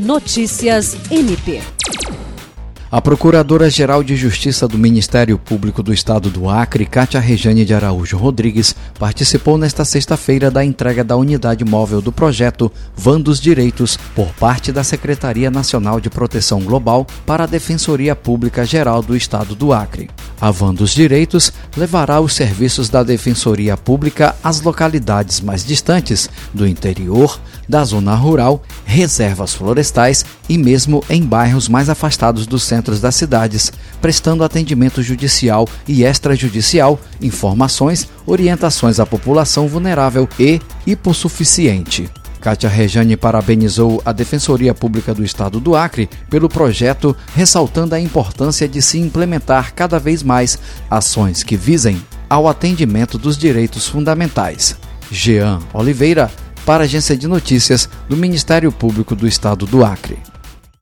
Notícias MP. A Procuradora-Geral de Justiça do Ministério Público do Estado do Acre, Cátia Rejane de Araújo Rodrigues, participou nesta sexta-feira da entrega da unidade móvel do projeto Van dos Direitos por parte da Secretaria Nacional de Proteção Global para a Defensoria Pública Geral do Estado do Acre. A Van dos Direitos levará os serviços da Defensoria Pública às localidades mais distantes do interior, da zona rural, reservas florestais e mesmo em bairros mais afastados do centro centros das cidades, prestando atendimento judicial e extrajudicial, informações, orientações à população vulnerável e hipossuficiente. Kátia Rejane parabenizou a Defensoria Pública do Estado do Acre pelo projeto, ressaltando a importância de se implementar cada vez mais ações que visem ao atendimento dos direitos fundamentais. Jean Oliveira, para a Agência de Notícias do Ministério Público do Estado do Acre.